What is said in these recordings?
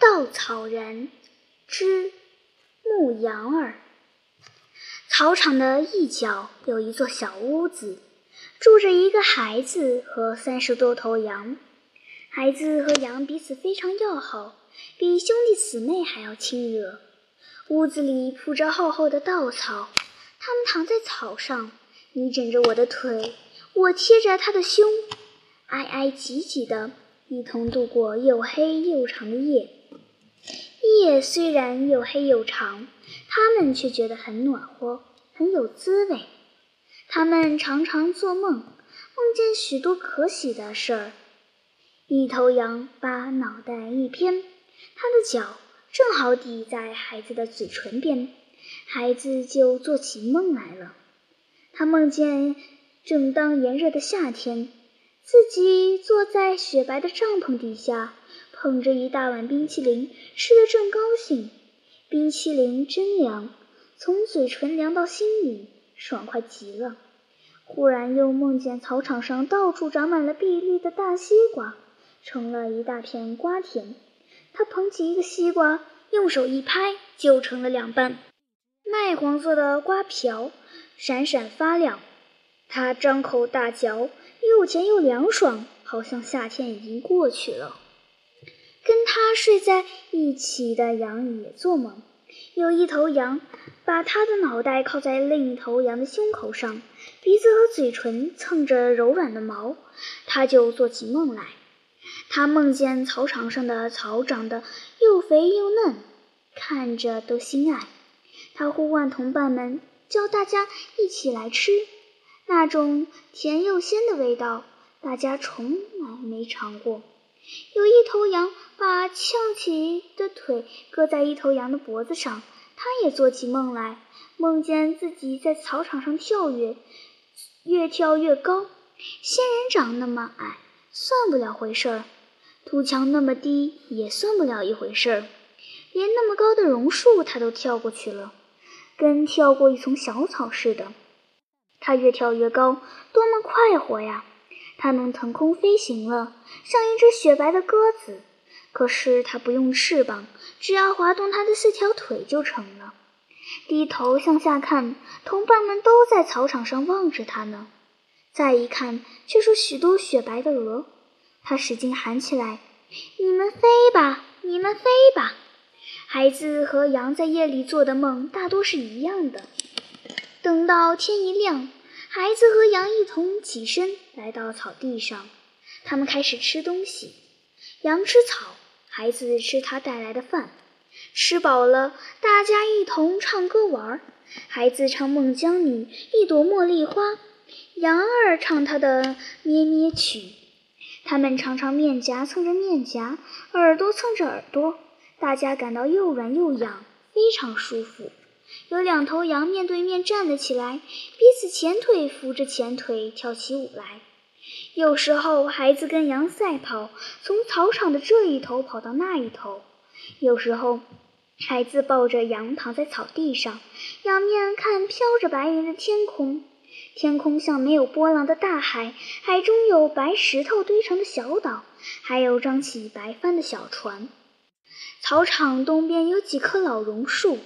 稻草人之牧羊儿。草场的一角有一座小屋子，住着一个孩子和三十多头羊。孩子和羊彼此非常要好，比兄弟姊妹还要亲热。屋子里铺着厚厚的稻草，他们躺在草上，你枕着我的腿，我贴着他的胸，挨挨挤挤的，一同度过又黑又长的夜。夜虽然又黑又长，他们却觉得很暖和，很有滋味。他们常常做梦，梦见许多可喜的事儿。一头羊把脑袋一偏，它的脚正好抵在孩子的嘴唇边，孩子就做起梦来了。他梦见正当炎热的夏天，自己坐在雪白的帐篷底下，捧着一大碗冰淇淋，吃得正高兴。冰淇淋真凉，从嘴唇凉到心里，爽快极了。忽然又梦见草场上到处长满了碧绿的大西瓜。成了一大片瓜田，他捧起一个西瓜，用手一拍，就成了两半。麦黄色的瓜瓢闪闪发亮，他张口大嚼，又甜又凉爽，好像夏天已经过去了。跟他睡在一起的羊也做梦，有一头羊把他的脑袋靠在另一头羊的胸口上，鼻子和嘴唇蹭着柔软的毛，他就做起梦来。他梦见草场上的草长得又肥又嫩，看着都心爱。他呼唤同伴们，叫大家一起来吃。那种甜又鲜的味道，大家从来没尝过。有一头羊把翘起的腿搁在一头羊的脖子上，他也做起梦来，梦见自己在草场上跳跃，越跳越高。仙人掌那么矮。算不了回事儿，土墙那么低也算不了一回事儿，连那么高的榕树他都跳过去了，跟跳过一丛小草似的。他越跳越高，多么快活呀！他能腾空飞行了，像一只雪白的鸽子。可是它不用翅膀，只要滑动它的四条腿就成了。低头向下看，同伴们都在草场上望着他呢。再一看，却是许多雪白的鹅。他使劲喊起来：“你们飞吧，你们飞吧！”孩子和羊在夜里做的梦大多是一样的。等到天一亮，孩子和羊一同起身，来到草地上。他们开始吃东西。羊吃草，孩子吃他带来的饭。吃饱了，大家一同唱歌玩儿。孩子唱《孟姜女》，一朵茉莉花。羊儿唱他的咩咩曲，他们常常面颊蹭着面颊，耳朵蹭着耳朵，大家感到又软又痒，非常舒服。有两头羊面对面站了起来，彼此前腿扶着前腿跳起舞来。有时候，孩子跟羊赛跑，从草场的这一头跑到那一头；有时候，孩子抱着羊躺在草地上，仰面看飘着白云的天空。天空像没有波浪的大海，海中有白石头堆成的小岛，还有张起白帆的小船。草场东边有几棵老榕树，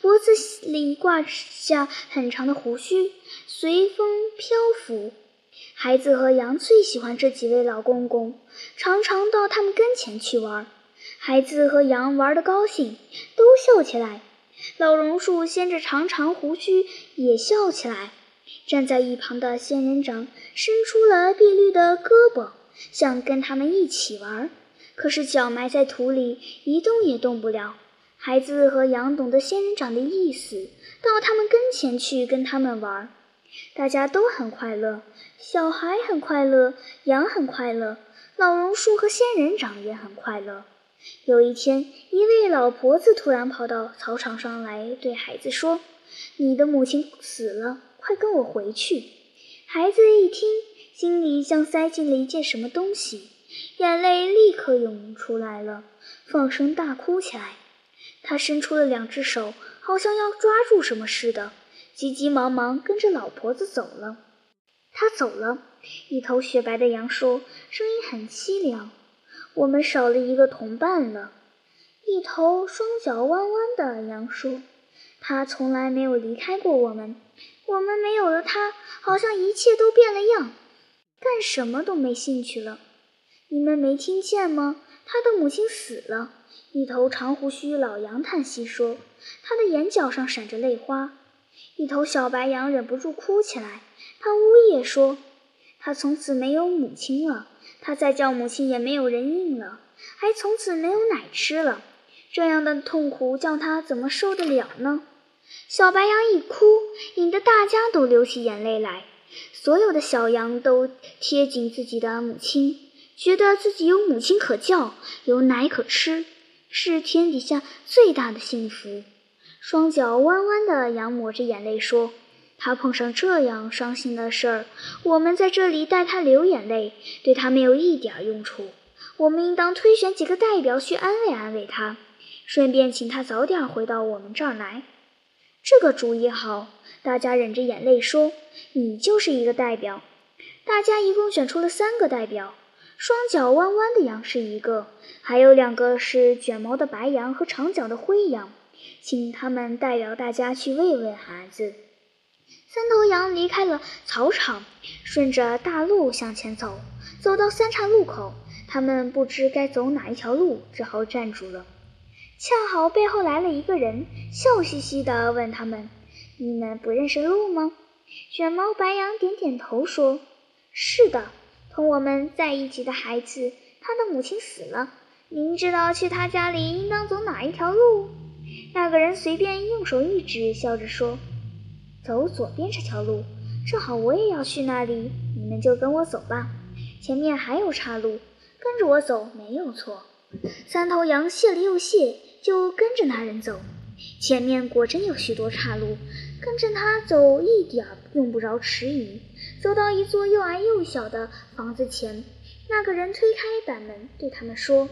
脖子里挂下很长的胡须，随风飘浮。孩子和羊最喜欢这几位老公公，常常到他们跟前去玩。孩子和羊玩得高兴，都笑起来。老榕树掀着长长胡须，也笑起来。站在一旁的仙人掌伸出了碧绿的胳膊，想跟他们一起玩，可是脚埋在土里，一动也动不了。孩子和羊懂得仙人掌的意思，到他们跟前去跟他们玩。大家都很快乐，小孩很快乐，羊很快乐，老榕树和仙人掌也很快乐。有一天，一位老婆子突然跑到草场上来，对孩子说：“你的母亲死了。”快跟我回去！孩子一听，心里像塞进了一件什么东西，眼泪立刻涌出来了，放声大哭起来。他伸出了两只手，好像要抓住什么似的，急急忙忙跟着老婆子走了。他走了，一头雪白的羊说，声音很凄凉：“我们少了一个同伴了。”一头双脚弯弯的羊说：“他从来没有离开过我们，我们没有了他，好像一切都变了样，干什么都没兴趣了。你们没听见吗？他的母亲死了。”一头长胡须老羊叹息说：“他的眼角上闪着泪花。”一头小白羊忍不住哭起来，他呜咽说：“他从此没有母亲了，他再叫母亲也没有人应了，还从此没有奶吃了。这样的痛苦叫他怎么受得了呢？”小白羊一哭，引得大家都流起眼泪来。所有的小羊都贴紧自己的母亲，觉得自己有母亲可叫，有奶可吃。是天底下最大的幸福。双脚弯弯的羊抹着眼泪说：“他碰上这样伤心的事儿，我们在这里带他流眼泪，对他没有一点用处。我们应当推选几个代表去安慰安慰他，顺便请他早点回到我们这儿来。”这个主意好，大家忍着眼泪说：“你就是一个代表。”大家一共选出了三个代表。双脚弯弯的羊是一个，还有两个是卷毛的白羊和长脚的灰羊，请他们代表大家去慰问孩子。三头羊离开了草场，顺着大路向前走，走到三岔路口，他们不知该走哪一条路，只好站住了。恰好背后来了一个人，笑嘻嘻地问他们：“你们不认识路吗？”卷毛白羊点点头说：“是的。”同我们在一起的孩子，他的母亲死了。您知道去他家里应当走哪一条路？那个人随便用手一指，笑着说：“走左边这条路，正好我也要去那里。你们就跟我走吧，前面还有岔路，跟着我走没有错。”三头羊谢了又谢，就跟着那人走。前面果真有许多岔路，跟着他走一点儿用不着迟疑。走到一座又矮又小的房子前，那个人推开板门，对他们说：“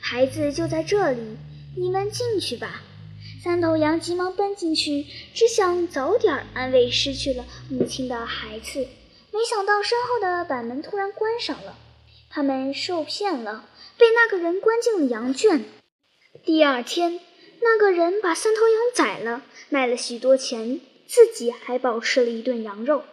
孩子就在这里，你们进去吧。”三头羊急忙奔进去，只想早点安慰失去了母亲的孩子，没想到身后的板门突然关上了。他们受骗了，被那个人关进了羊圈。第二天，那个人把三头羊宰了，卖了许多钱，自己还饱吃了一顿羊肉。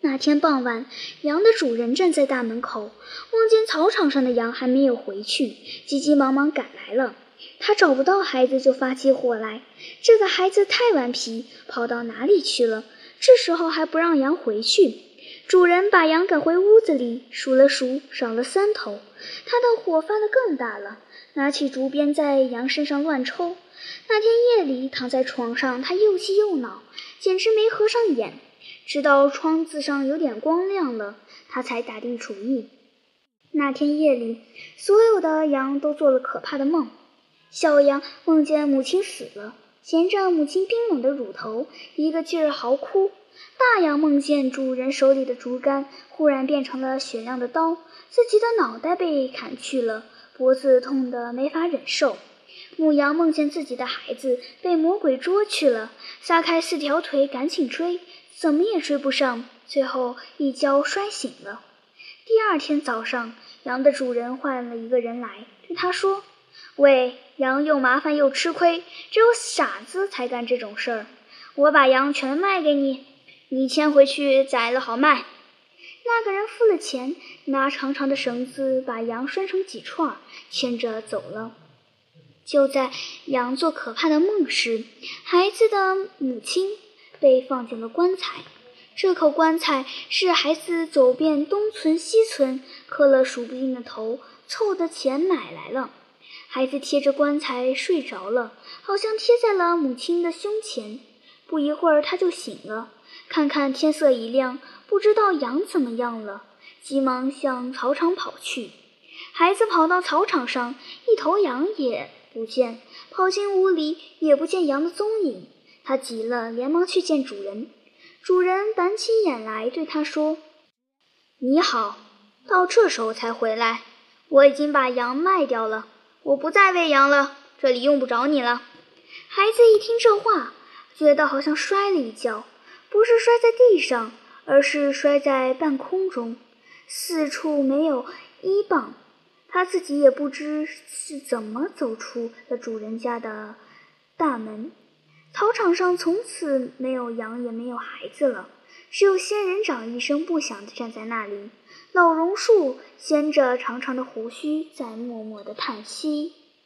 那天傍晚，羊的主人站在大门口，望见草场上的羊还没有回去，急急忙忙赶来了。他找不到孩子，就发起火来。这个孩子太顽皮，跑到哪里去了？这时候还不让羊回去。主人把羊赶回屋子里，数了数，少了三头。他的火发得更大了，拿起竹鞭在羊身上乱抽。那天夜里，躺在床上，他又气又恼，简直没合上眼。直到窗子上有点光亮了，他才打定主意。那天夜里，所有的羊都做了可怕的梦。小羊梦见母亲死了，衔着母亲冰冷的乳头，一个劲儿嚎哭；大羊梦见主人手里的竹竿忽然变成了雪亮的刀，自己的脑袋被砍去了，脖子痛得没法忍受；母羊梦见自己的孩子被魔鬼捉去了，撒开四条腿赶紧追。怎么也追不上，最后一跤摔醒了。第二天早上，羊的主人换了一个人来，对他说：“喂，羊又麻烦又吃亏，只有傻子才干这种事儿。我把羊全卖给你，你牵回去宰了好卖。”那个人付了钱，拿长长的绳子把羊拴成几串，牵着走了。就在羊做可怕的梦时，孩子的母亲。被放进了棺材，这口棺材是孩子走遍东村西村，磕了数不尽的头，凑的钱买来了。孩子贴着棺材睡着了，好像贴在了母亲的胸前。不一会儿，他就醒了，看看天色已亮，不知道羊怎么样了，急忙向草场跑去。孩子跑到草场上，一头羊也不见，跑进屋里也不见羊的踪影。他急了，连忙去见主人。主人板起眼来，对他说：“你好，到这时候才回来。我已经把羊卖掉了，我不再喂羊了，这里用不着你了。”孩子一听这话，觉得好像摔了一跤，不是摔在地上，而是摔在半空中，四处没有依傍。他自己也不知是怎么走出了主人家的大门。草场上从此没有羊，也没有孩子了，只有仙人掌一声不响地站在那里，老榕树掀着长长的胡须，在默默地叹息。